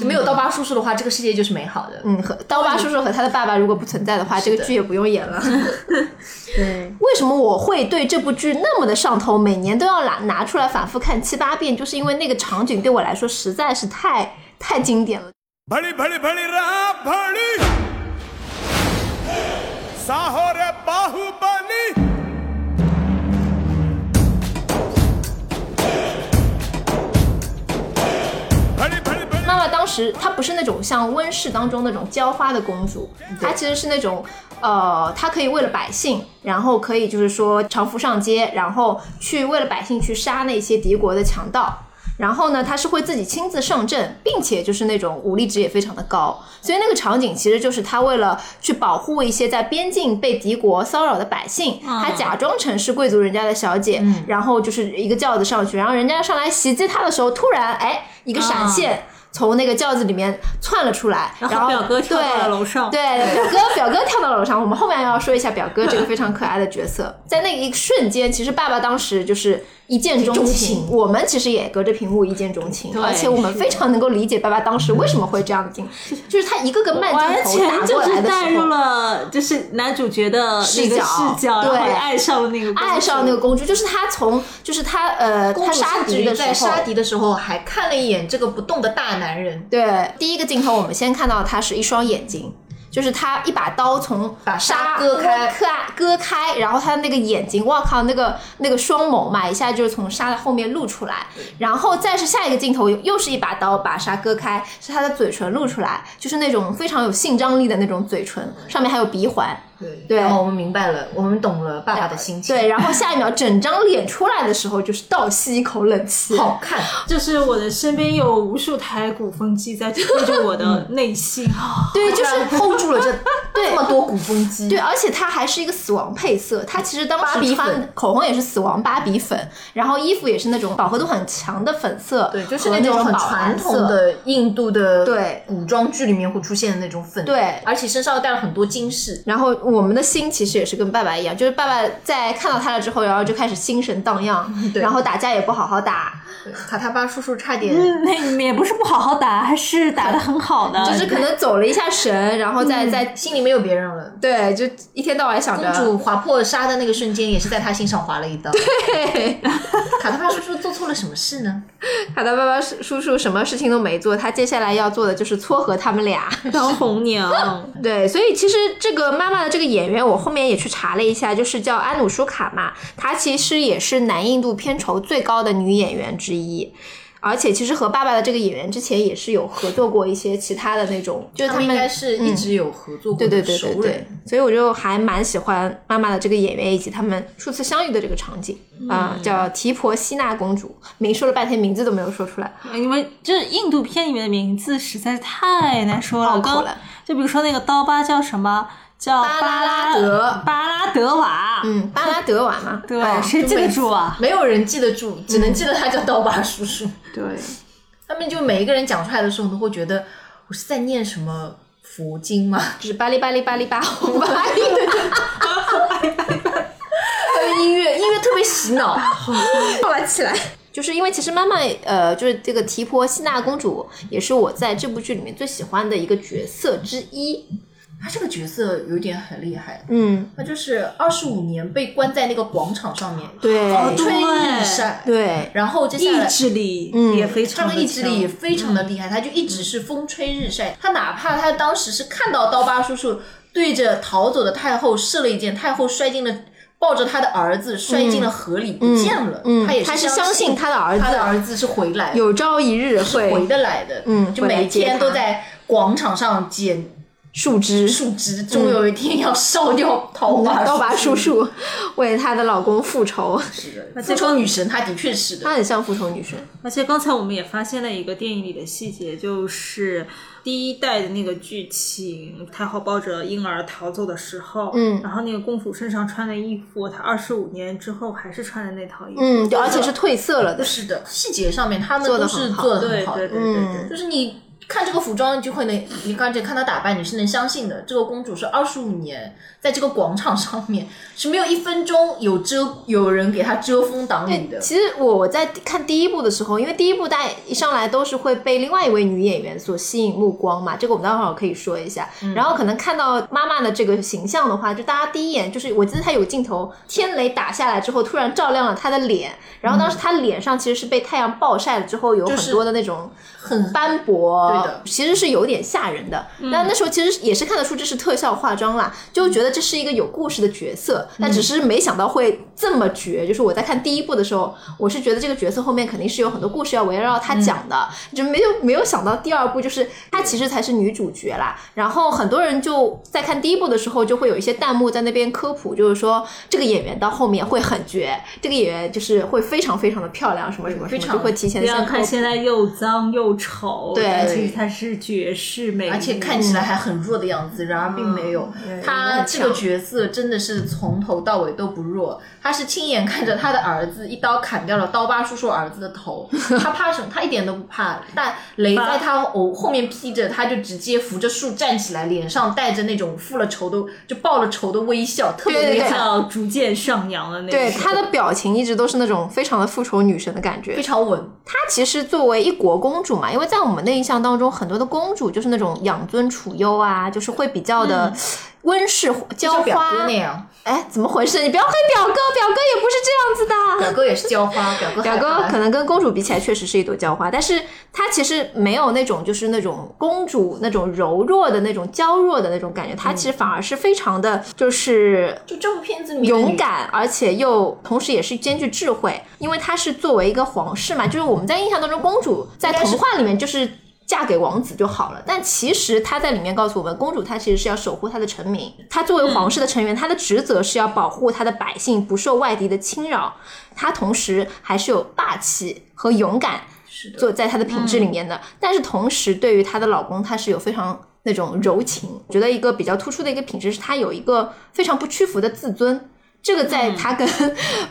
没有刀疤叔叔的话，这个世界就是美好的。嗯，和刀疤叔叔和他的爸爸如果不存在的话，这个剧也不用演了。*laughs* 对，为什么我会对这部剧那么的上头？每年都要拿拿出来反复看七八遍，就是因为那个场景对我来说实在是太太经典了。妈妈当时她不是那种像温室当中那种浇花的公主，她其实是那种。呃，他可以为了百姓，然后可以就是说常服上街，然后去为了百姓去杀那些敌国的强盗，然后呢，他是会自己亲自上阵，并且就是那种武力值也非常的高，所以那个场景其实就是他为了去保护一些在边境被敌国骚扰的百姓，他假装成是贵族人家的小姐，然后就是一个轿子上去，然后人家上来袭击他的时候，突然哎一个闪现。从那个轿子里面窜了出来，然后表哥跳到了楼上。对，表哥表哥跳到了楼上。我们后面要说一下表哥这个非常可爱的角色。在那一瞬间，其实爸爸当时就是一见钟情。我们其实也隔着屏幕一见钟情，而且我们非常能够理解爸爸当时为什么会这样子，就是他一个个慢镜头打过来的时候，带入了就是男主角的视角，视角，对，爱上了那个爱上那个公主，就是他从就是他呃，他杀敌的时候，在杀敌的时候还看了一眼这个不动的大。男人对第一个镜头，我们先看到他是一双眼睛，就是他一把刀从把纱割开，割割开，然后他的那个眼睛，我靠，那个那个双眸嘛，一下就是从沙的后面露出来，然后再是下一个镜头，又是一把刀把沙割开，是他的嘴唇露出来，就是那种非常有性张力的那种嘴唇，上面还有鼻环。对对然后我们明白了，我们懂了爸爸的心情。对，，然后下一秒整张脸出来的时候，就是倒吸一口冷气。好看。就是我的身边有无数台鼓风机在推着我的内心啊。*laughs* 对，就是 hold 住了这 *laughs* 这么多鼓风机。对，而且它还是一个死亡配色。它其实当时芭比粉穿口红也是死亡芭比粉，然后衣服也是那种饱和度很强的粉色，对，就是那种很传统。的印度的对古装剧里面会出现的那种粉，对而且身上又带了很多金饰。然后我们的心其实也是跟爸爸一样，就是爸爸在看到他了之后，然后就开始心神荡漾，*laughs* 对然后打架也不好好打，对卡塔巴叔叔差点，嗯，那也不是不好好打，还是打的很好的。*laughs* 就是可能走了一下神，然后再再心里没有别人了。对，就一天到晚想着公主划破纱的那个瞬间，也是在他心上划了一刀。对 *laughs* 卡塔巴叔叔做错了什么事呢？卡达爸爸叔叔什么事情都没做，他接下来要做的就是撮合他们俩。当红娘，对，所以其实这个妈妈的这个演员，我后面也去查了一下，就是叫安努舒卡嘛，她其实也是南印度片酬最高的女演员之一。而且其实和爸爸的这个演员之前也是有合作过一些其他的那种，就是他们应该是一直有合作过对对的对对对熟人。，所以我就还蛮喜欢妈妈的这个演员以及他们初次相遇的这个场景啊、叫提婆西娜公主，明说了半天名字都没有说出来，因为这印度片里面的名字实在是太难说了。我刚拗口了就比如说那个刀疤叫什么？叫巴拉拉德巴拉德瓦。嗯，巴拉德瓦嘛，对，哦谁记得住啊？没有人记得住，只能记得他叫刀疤叔叔。对，他们就每一个人讲出来的时候，都会觉得我是在念什么佛经吗？*laughs* 就是巴里巴里巴里巴红巴里还有音乐，音乐特别洗脑。跳了起来。就是因为其实妈妈，呃，就是这个提婆西娜公主，也是我在这部剧里面最喜欢的一个角色之一。他这个角色有点很厉害，嗯，他就是二十五年被关在那个广场上面，对，吹日晒，对，然后接下来意志力嗯也非他常的的意志力也非常的厉害，他就一直是风吹日晒。他哪怕他当时是看到刀疤叔叔对着逃走的太后射了一箭，太后摔进了。抱着他的儿子摔进了河里，不见了。嗯他也他是相相信他的儿子他的儿子是回来，有朝一日回得来的。嗯就每天都在广场上捡树枝。树枝，终有一天要烧掉桃花刀疤叔叔。为她的老公复仇，是的，复仇女神，她的确是的。她很像复仇女神。而且刚才我们也发现了一个电影里的细节，就是第一代的那个剧情，太后抱着婴儿逃走的时候，嗯然后那个公主身上穿的衣服，她二十五年之后还是穿的那套衣服，嗯，而且是褪色了的。是的，细节上面他们都是做的很好的。对对对对嗯对，就是你看这个服装，就会能，你刚才看她打扮，你是能相信的。这个公主是二十五年在这个广场上面是没有一分钟有遮有人给她遮风挡雨的。其实我我在看第一部的时候，因为第一部大家一上来都是会被另外一位女演员所吸引目光嘛，这个我们待会儿可以说一下。然后可能看到妈妈的这个形象的话，就大家第一眼就是，我记得她有镜头，天雷打下来之后，突然照亮了她的脸，然后当时她脸上其实是被太阳暴晒了之后，有很多的那种很斑驳，对的其实是有点吓人的。那、那时候其实也是看得出这是特效化妆啦，就觉得这是一个有故事的角色，但只是没想到会这么绝。就是我在看第一部的时候，我是觉得这个角色后面肯定是有很多故事要围绕他讲的，就没有没有想到第二部就是她其实才是女主角啦。然后很多人就在看第一部的时候，就会有一些弹幕在那边科普，就是说这个演员到后面会很绝，这个演员就是会非常非常的漂亮，什么什么什么，非常就会提前。看现在又脏又丑，对她是绝世美女，而且看起来还很弱的样子，然而并没有。他这个角色真的是从头到尾都不弱，他是亲眼看着他的儿子一刀砍掉了刀疤叔叔儿子的头，他怕什么？他一点都不怕。但雷在他后后面披着，他就直接扶着树站起来，脸上带着那种复了仇的就报了仇的微笑，特别对对对厉害，逐渐上扬的那种。对她的表情一直都是那种非常的复仇女神的感觉非。常稳。她其实作为一国公主嘛，因为在我们的印象当中，很多的公主就是那种养尊处优啊，就是会比较的温室娇像表花哥那。样，哎，怎么回事？你不要黑表哥，表哥也不是这样子的。表哥也是浇花，表哥 *laughs* 表哥可能跟公主比起来，确实是一朵娇花，但是她其实没有那种就是那种公主那种柔弱的那种娇弱的那种感觉，她其实反而是非常的，就是就这部片子里面勇敢，而且又同时也是兼具智慧，因为她是作为一个皇室嘛，就是我们在印象当中，公主在童话里面就是。嫁给王子就好了。但其实她在里面告诉我们，公主她其实是要守护她的臣民，她作为皇室的成员，她的职责是要保护她的百姓不受外敌的侵扰。她同时还是有霸气和勇敢，做在她的品质里面的。但是同时，对于她的老公，她是有非常那种柔情。我觉得一个比较突出的一个品质是，她有一个非常不屈服的自尊。这个在她跟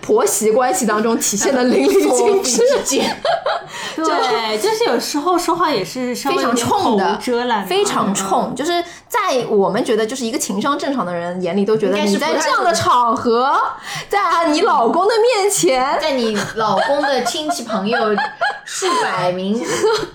婆媳关系当中体现的淋漓尽致。*laughs* 对，*laughs* 就是有时候说话也是非常冲的非常冲，就是在我们觉得就是一个情商正常的人眼里，都觉得你在这样的场合，在你老公的面前，在你老公的亲戚朋友数百名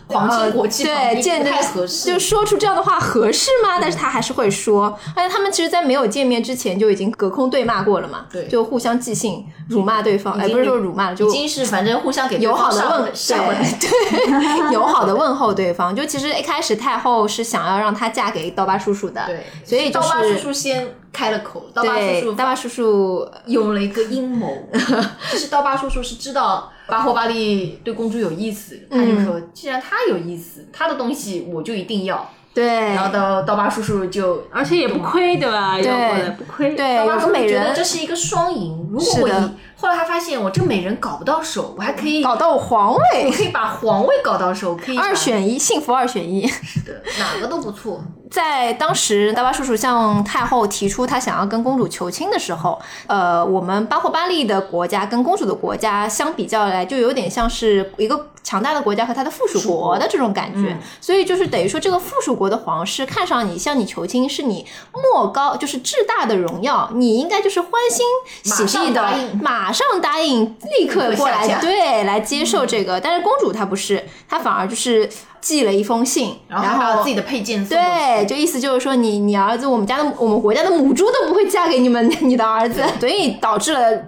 皇亲国戚旁 *laughs* 对，见着太合适。就说出这样的话合适吗？但是他还是会说，而且他们其实，在没有见面之前就已经隔空对骂过了嘛，对就互相寄信辱骂对方，哎，不是说辱骂，就已经是反正互相给对友好的问，对 *laughs* 对，友好的问候对方。就其实一开始太后是想要让她嫁给刀疤叔叔的，对，所以就刀疤叔叔先开了口，刀疤叔对叔刀疤叔叔有了一个阴谋。*laughs* 其实刀疤叔叔是知道巴霍巴利对公主有意思，他就嗯说，既然他有意思，他的东西我就一定要。对，然后刀刀疤叔叔就而且也不亏，对吧？对有过的不亏。对刀疤叔叔个美人觉得这是一个双赢。如果我是的后来他发现我这美人搞不到手，我还可以搞到皇位我位，可以把皇位搞到手，可以二选一，幸福二选一。是的哪个都不错。在当时，刀疤叔叔向太后提出他想要跟公主求亲的时候，呃，我们巴霍巴利的国家跟公主的国家相比较来，就有点像是一个强大的国家和它的附属国的这种感觉。所以就是等于说，这个附属国的皇室看上你向你求亲，是你莫高就是至大的荣耀，你应该就是欢欣喜地的马上答应马上答应，立刻过来对来接受这个。但是公主她不是，她反而就是寄了一封信，然后还把自己的配件送。对，就意思就是说你，你儿子，我们家的我们国家的母猪都不会嫁给你们你的儿子，所以导致了。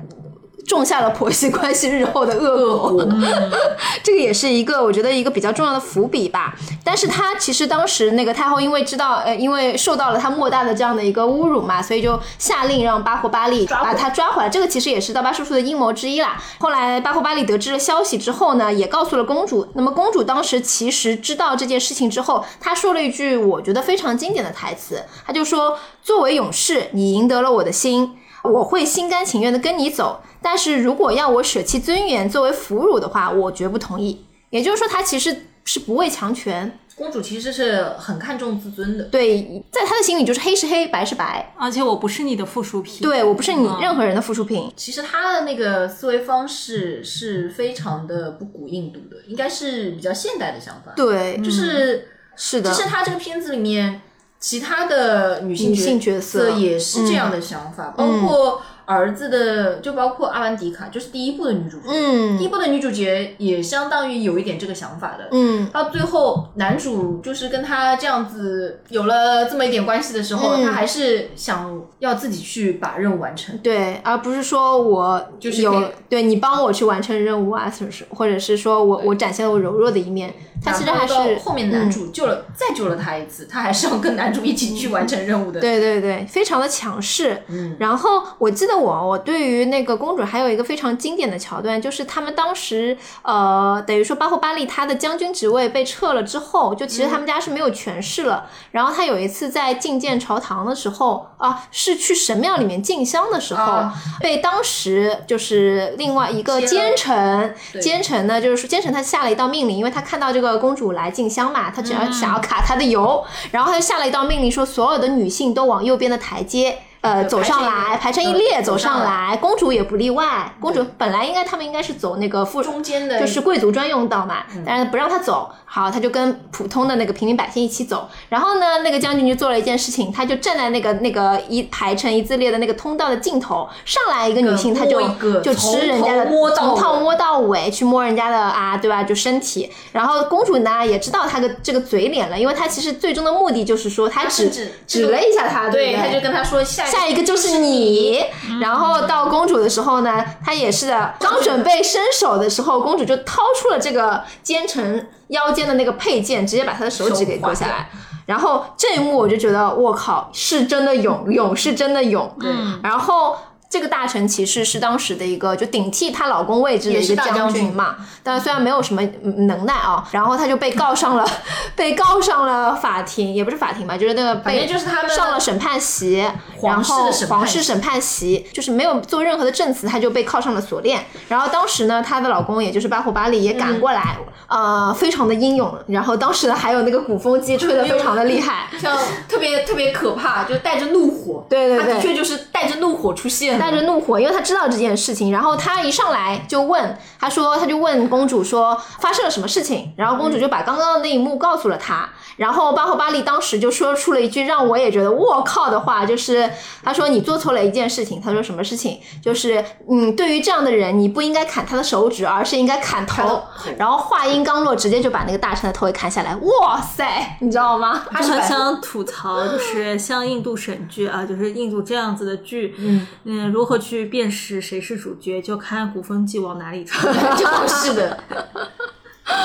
种下了婆媳关系日后的恶果，*laughs* 这个也是一个我觉得一个比较重要的伏笔吧。但是他其实当时那个太后因为知道，呃，因为受到了他莫大的这样的一个侮辱嘛，所以就下令让巴霍巴利把他抓回来。这个其实也是刀疤叔叔的阴谋之一啦。后来巴霍巴利得知了消息之后呢，也告诉了公主。那么公主当时其实知道这件事情之后，她说了一句我觉得非常经典的台词，她就说：“作为勇士，你赢得了我的心。”我会心甘情愿的跟你走，但是如果要我舍弃尊严作为俘虏的话，我绝不同意。也就是说，他其实是不畏强权，公主其实是很看重自尊的。对，在他的心里就是黑是黑，白是白。而且我不是你的附属品。对我不是你任何人的附属品。其实她的那个思维方式是非常的不古印度的，应该是比较现代的想法。，对，就是是的其，实她这个片子里面，其他的女性角色也是这样的想法，包括儿子的，就包括阿兰迪卡，就是第一部的女主角。嗯第一部的女主角也相当于有一点这个想法的。嗯，到最后，男主就是跟她这样子有了这么一点关系的时候，嗯他还是想要自己去把任务完成。对，而不是说我有就是有对你帮我去完成任务啊，是不是？或者是说我我展现了我柔弱的一面，他其实还是到后面男主救了、再救了他一次，他还是要跟男主一起去完成任务的。对对对，非常的强势。嗯，然后我记得我我对于那个公主还有一个非常经典的桥段，就是他们当时呃，等于说巴霍巴利他的将军职位被撤了之后，就其实他们家是没有权势了。然后他有一次在觐见朝堂的时候啊，是去神庙里面进香的时候，啊被当时就是另外一个奸臣，奸臣呢就是说奸臣他下了一道命令，因为他看到这个公主来进香嘛，他只要想要卡她的油，然后他就下了一道命令说，所有的女性都往右边的台阶。呃，走上来，排成一列走上来，公主也不例外。公主本来应该他们应该是走那个附中间的就是贵族专用道嘛，但是不让她走，好，她就跟普通的那个平民百姓一起走。然后呢，那个将军就做了一件事情，他就站在那个那个一排成一字列的那个通道的尽头，上来一个女性，他就就吃人家的从头摸到尾去摸人家的啊，对吧？就身体。然后公主呢也知道他的这个嘴脸了，因为她其实最终的目的就是说，她指指了一下他，对，不他就跟他说下下一个就是你。然后到公主的时候呢，她也是的，刚准备伸手的时候，公主就掏出了这个奸臣腰间的那个佩剑，直接把他的手指给割下来。然后这一幕我就觉得，我靠，是真的勇，勇是真的勇。对然后这个大臣其实是当时的一个就顶替她老公位置的一个将军。嘛，但虽然没有什么能耐啊，然后他就被告上了，*laughs* 被告上了法庭，也不是法庭吧，就是那个被就是他们上了审判席，然后皇室审判席就是没有做任何的证词，他就被铐上了锁链。然后当时呢，她的老公也就是巴霍巴利也赶过来，呃，非常的英勇。然后当时还有那个鼓风机吹的非常的厉害，像特别特别可怕，就带着怒火。对对对，他的确就是带着怒火出现，带着怒火，因为他知道这件事情。然后他一上来就问，他说他就问公主说发生了什么事情。然后公主就把刚刚的那一幕告诉了他。然后巴霍巴利当时就说出了一句让我也觉得我靠的话，就是他说你做错了一件事情。他说什么事情？就是嗯，对于这样的人，你不应该砍他的手指，而是应该砍头。然后话音刚落，直接就把那个大臣的头给砍下来。哇塞，你知道吗？他很想吐槽，就是像印度神剧啊，就是印度这样子的剧，嗯嗯，如何去辨识谁是主角，就看鼓风机往哪里吹。*laughs* 是的。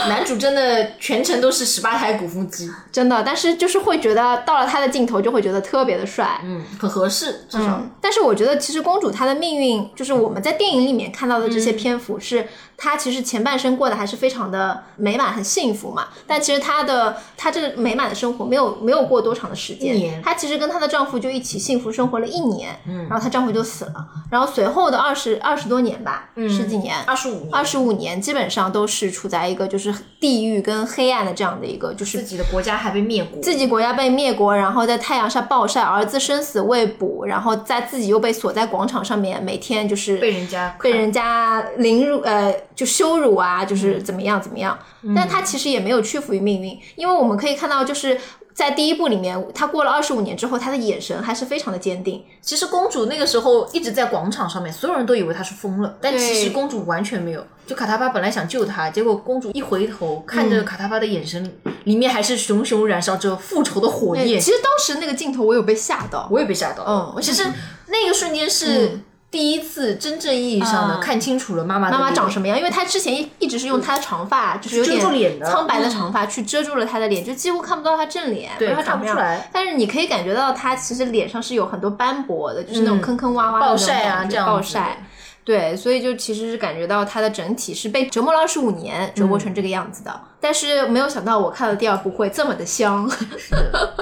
男主真的全程都是十八台鼓风机，真的，但是就是会觉得到了他的镜头就会觉得特别的帅，嗯，很合适，至少。但是我觉得其实公主她的命运，就是我们在电影里面看到的这些篇幅是。她其实前半生过得还是非常的美满，很幸福嘛。但其实她的她这个美满的生活没有没有过多长的时间。她其实跟她的丈夫就一起幸福生活了一年，嗯，然后她丈夫就死了。然后随后的二十二十多年吧，十几年，二十五二十五年，基本上都是处在一个就是地狱跟黑暗的这样的一个，就是自己的国家还被灭国，自己国家被灭国，然后在太阳下暴晒，儿子生死未卜，然后在自己又被锁在广场上面，每天就是被人家被人家凌辱，呃。就羞辱啊，就是怎么样怎么样，但他其实也没有屈服于命运，因为我们可以看到，就是在第一部里面，他过了二十五年之后，他的眼神还是非常的坚定。其实公主那个时候一直在广场上面，所有人都以为她是疯了，但其实公主完全没有。就卡塔巴本来想救她，结果公主一回头看着卡塔巴的眼神里面还是熊熊燃烧着复仇的火焰。其实当时那个镜头我有被吓到，我也被吓到。嗯，其实那个瞬间是。第一次真正意义上的看清楚了妈妈妈妈长什么样，因为她之前一一直是用她的长发，就是有点苍白的长发去遮住了她的脸，就几乎看不到她正脸，对她长不出来。但是你可以感觉到她其实脸上是有很多斑驳的，就是那种坑坑洼洼的暴晒啊，这样暴晒。对，所以就其实是感觉到她的整体是被折磨了二十五年，折磨成这个样子的。但是没有想到，我看了第二部会这么 *laughs* 的香。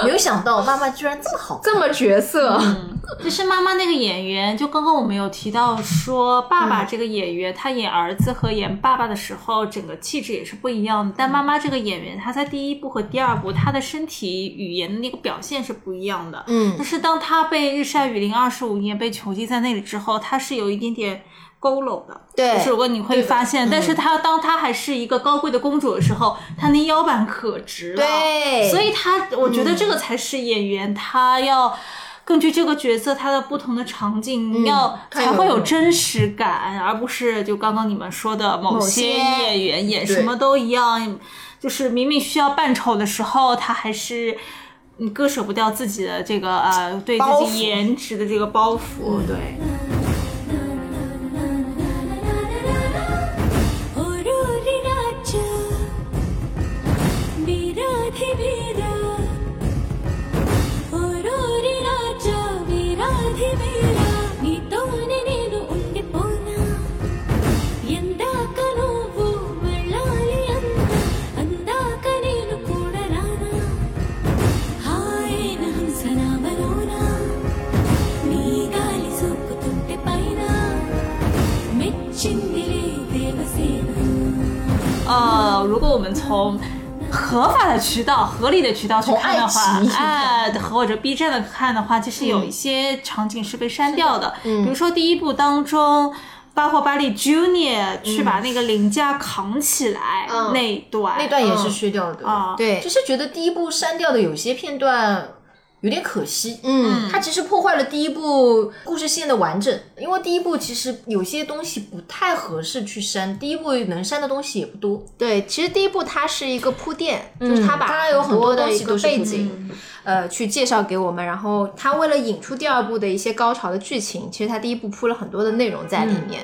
没有想到妈妈居然这么好，这么角色。其实妈妈那个演员，就刚刚我们有提到说，爸爸这个演员他演儿子和演爸爸的时候，整个气质也是不一样的。但妈妈这个演员，她在第一部和第二部，她的身体语言的那个表现是不一样的。嗯，但是当她被日晒雨淋二十五年，被囚禁在那里之后，她是有一点点。佝偻的，对，就是如果你会发现，但是她当她还是一个高贵的公主的时候，她那腰板可直了，对，所以她，我觉得这个才是演员，他要根据这个角色他的不同的场景，要才会有真实感，而不是就刚刚你们说的某些演员演什么都一样，就是明明需要扮丑的时候，他还是你割舍不掉自己的这个呃对自己颜值的这个包袱，对。如果我们从合法的渠道、合理的渠道去看的话，哎，或者 B 站的看的话，其实有一些场景是被删掉的。嗯，比如说第一部当中，巴霍巴利 Junior 去把那个凌驾扛起来那段，那段也是削掉的。啊，对，就是觉得第一部删掉的有些片段。有点可惜，嗯，它其实破坏了第一部故事线的完整，因为第一部其实有些东西不太合适去删，第一部能删的东西也不多。对，其实第一部它是一个铺垫，就是它把有很多的一个背景，呃去介绍给我们，然后他为了引出第二部的一些高潮的剧情，其实他第一部铺了很多的内容在里面。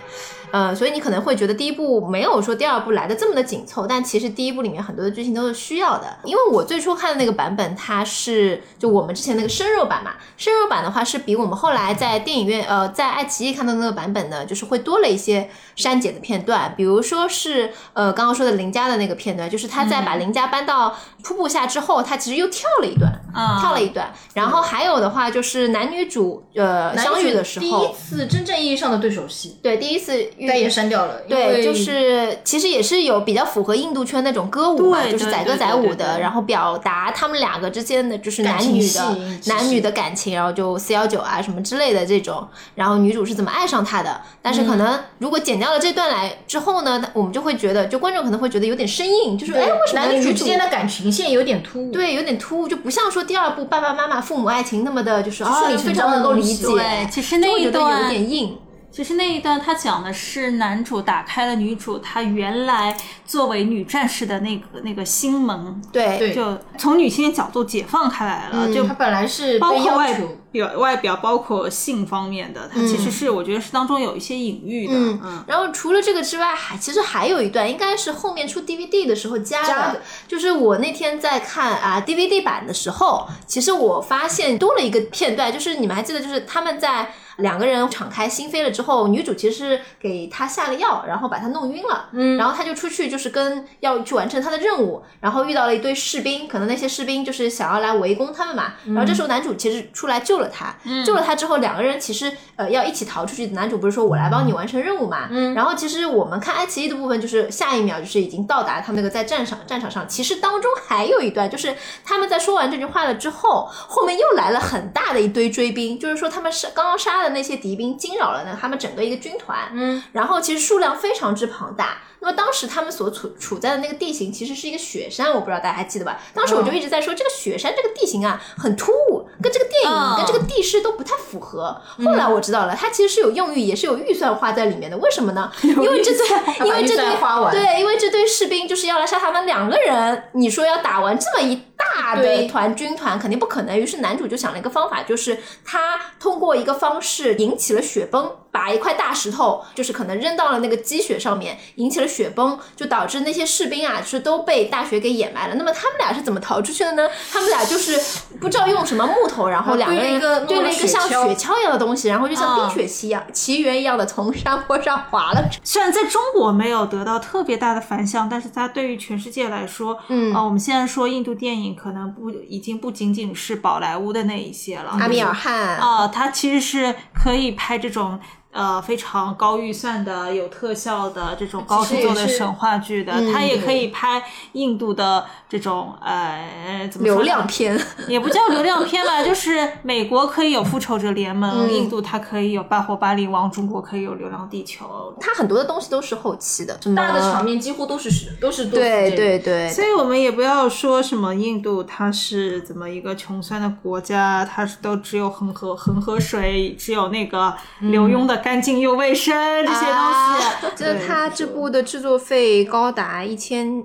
呃，所以你可能会觉得第一部没有说第二部来的这么的紧凑，但其实第一部里面很多的剧情都是需要的。因为我最初看的那个版本，它是就我们之前那个生肉版嘛，生肉版的话是比我们后来在电影院呃在爱奇艺看到的那个版本呢，就是会多了一些删减的片段，比如说是呃刚刚说的林家的那个片段，就是他在把林家搬到瀑布下之后，他其实又跳了一段，啊跳了一段。然后还有的话就是男女主呃相遇的时候。第一，次真正意义上的对手戏，对第一次遇但也删掉了，对，就是其实也是有比较符合印度圈那种歌舞嘛，就是载歌载舞的，然后表达他们两个之间的就是男女的男女的感情，然后就四幺九啊什么之类的这种，然后女主是怎么爱上他的，但是嗯。可能如果剪掉了这段来之后呢，我们就会觉得，就观众可能会觉得有点生硬，就是哎，为什么男女主主之间的感情线有点突兀？对有点突兀，就不像说第二部爸爸妈妈父母爱情那么的，就是啊顺理成非常能够理解，对其实那一段有点硬。其实那一段他讲的是男主打开了女主她原来作为女战士的那个那个心门，对。对。就从女性的角度解放开来了，就他本来是包括外。表外表，包括性方面的，它其实是我觉得是当中有一些隐喻的，嗯。嗯，然后除了这个之外，还其实还有一段，应该是后面出 DVD 的时候加的，加的。就是我那天在看啊 DVD 版的时候，其实我发现多了一个片段，就是你们还记得，就是他们在。两个人敞开心扉了之后，女主其实是给他下了药，然后把他弄晕了，嗯，然后他就出去就是跟要去完成他的任务，然后遇到了一堆士兵，可能那些士兵就是想要来围攻他们嘛，然后这时候男主其实出来救了他，救了他之后，两个人其实呃要一起逃出去，男主不是说我来帮你完成任务嘛，嗯，然后其实我们看爱奇艺的部分，就是下一秒就是已经到达他们那个在战场战场上，其实当中还有一段，就是他们在说完这句话了之后，后面又来了很大的一堆追兵，就是说他们是刚刚杀的那些敌兵惊扰了呢他们整个一个军团，嗯，然后其实数量非常之庞大。那么当时他们所处处在的那个地形其实是一个雪山，我不知道大家还记得吧？当时我就一直在说，这个雪山这个地形啊很突兀，跟这个电影、嗯跟这个地势都不太符合。后来我知道了，它其实是有用意，也是有预算花在里面的。为什么呢？*laughs* 因为这对，因为这对对，因为这对士兵就是要来杀他们两个人。你说要打完这么一大堆团军团，肯定不可能。于是男主就想了一个方法，就是他通过一个方式引起了雪崩，把一块大石头就是可能扔到了那个积雪上面，引起了雪崩，就导致那些士兵啊是都被大雪给掩埋了。那么他们俩是怎么逃出去的呢？他们俩就是不知道用什么木头，然后两个人堆了一个堆了一个像雪橇一样的东西，然后就像嗯冰雪奇一样奇缘一样的从山坡上滑了。虽然在中国没有得到特别大的反响，但是它对于全世界来说，嗯呃，我们现在说印度电影可能不已经不仅仅是宝莱坞的那一些了，阿米尔汗啊、它其实是可以拍这种呃非常高预算的、有特效的这种高制作的神话剧的，它也可以拍印度的这种呃怎么说流量片，*laughs* 也不叫流量片吧，就是美国可以有复仇者联盟，嗯印度它可以有巴霍巴利王，中国可以有流浪地球。它很多的东西都是后期的，大的场面几乎都是都是对对对，所以我们也不要说什么印度它是怎么一个穷酸的国家，它是都只有恒河恒河水，只有那个流用的干净又卫生、这些东西。这对它这部的制作费高达一千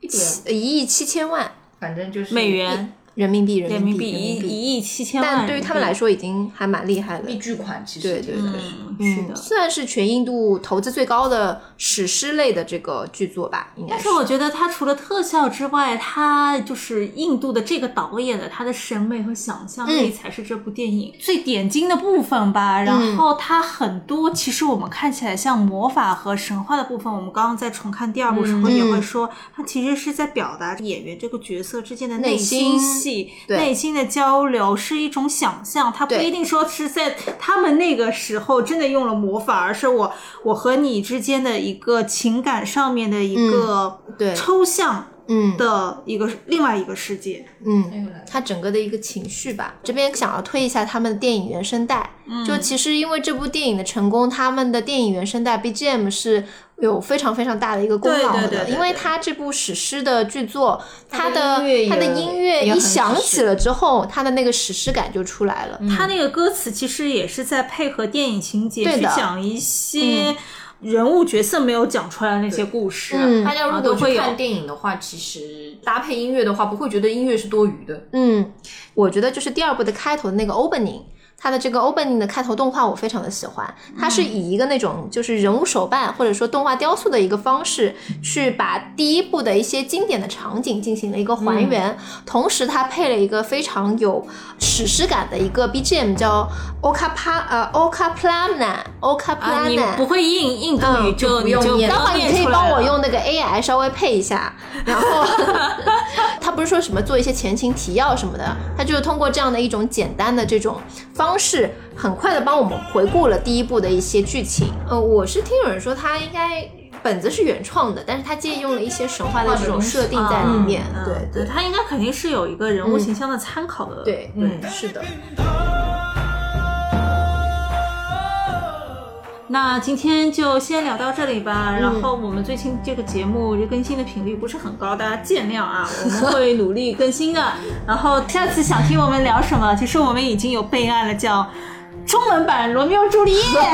一点，一亿七千万。反正就是美元、人民币，人人民币。一一亿七千万，但对于他们来，说，已经还蛮厉害了。必巨款，其实对对对，嗯，是的。算是全印度投资最高的史诗类的这个剧作吧，应该是但是。我觉得它除了特效之外，它就是印度的这个导演的他的审美和想象力才是这部电影最点睛的部分吧。然后它很多其实我们看起来像魔法和神话的部分，我们刚刚在重看第二部时候也会说，它其实是在表达演员这个角色之间的内心戏、内心的交流，是一种想象。它不一定说是在他们那个时候真的用了魔法，而是我我和你之间的一个情感上面的一个对抽象嗯的一个另外一个世界。嗯，他整个的一个情绪吧。这边想要推一下他们的电影原声带，就其实因为这部电影的成功，他们的电影原声带 BGM 是有非常非常大的一个功劳的，对对对对因为他这部史诗的剧作，他的音乐也它的音乐一响起了之后，他的那个史诗感就出来了。他那个歌词其实也是在配合电影情节对去讲一些。人物角色没有讲出来的那些故事，嗯大家如果去看电影的话，其实搭配音乐的话，不会觉得音乐是多余的。嗯，我觉得就是第二部的开头的那个 opening。它的这个 opening 的开头动画我非常的喜欢，它是以一个那种就是人物手办或者说动画雕塑的一个方式，去把第一部的一些经典的场景进行了一个还原，同时它配了一个非常有史诗感的一个 BGM，叫 Oka Pa 呃 Oka Plana Oka 啊，你 Plana。不会印印度语嗯就用就待会儿你可以帮我用那个 AI 稍微配一下，然后 *laughs* 他不是说什么做一些前情提要什么的，他就是通过这样的一种简单的这种方式，很快的帮我们回顾了第一部的一些剧情。呃，我是听有人说他应该本子是原创的，但是他借用了一些神话的这种设定在里面。嗯对对，他应该肯定是有一个人物形象的参考的。对，嗯是的。那今天就先聊到这里吧。然后我们最近这个节目就更新的频率不是很高，大家见谅啊，*laughs* 我们会努力更新的。然后下次想听我们聊什么，其实我们已经有备案了，叫中文版《罗密欧朱丽叶》。*laughs*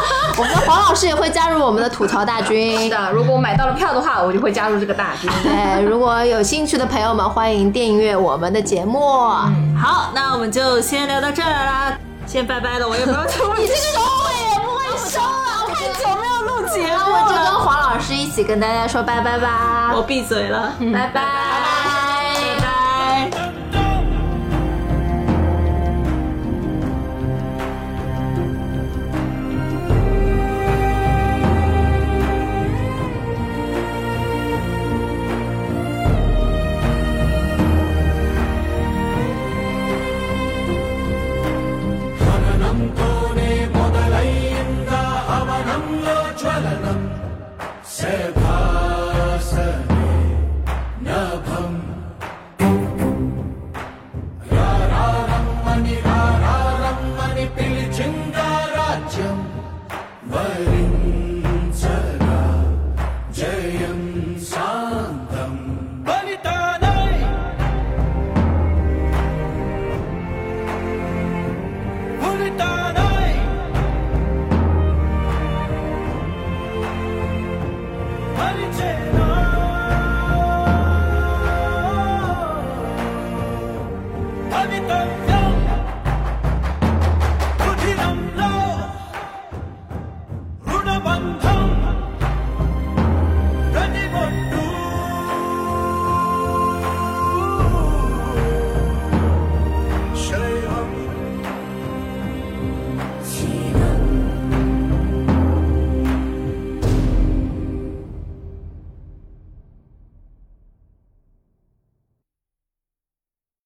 *laughs* 我们的黄老师也会加入我们的吐槽大军是。的，如果我买到了票的话，我就会加入这个大军。对，如果有兴趣的朋友们，欢迎订阅我们的节目。好，那我们就先聊到这儿啦，先拜拜了。我也不知道怎么，你这个收尾那 *laughs* 我就跟，黄老师一起跟大家说拜拜吧，我闭嘴了，拜拜。heaven.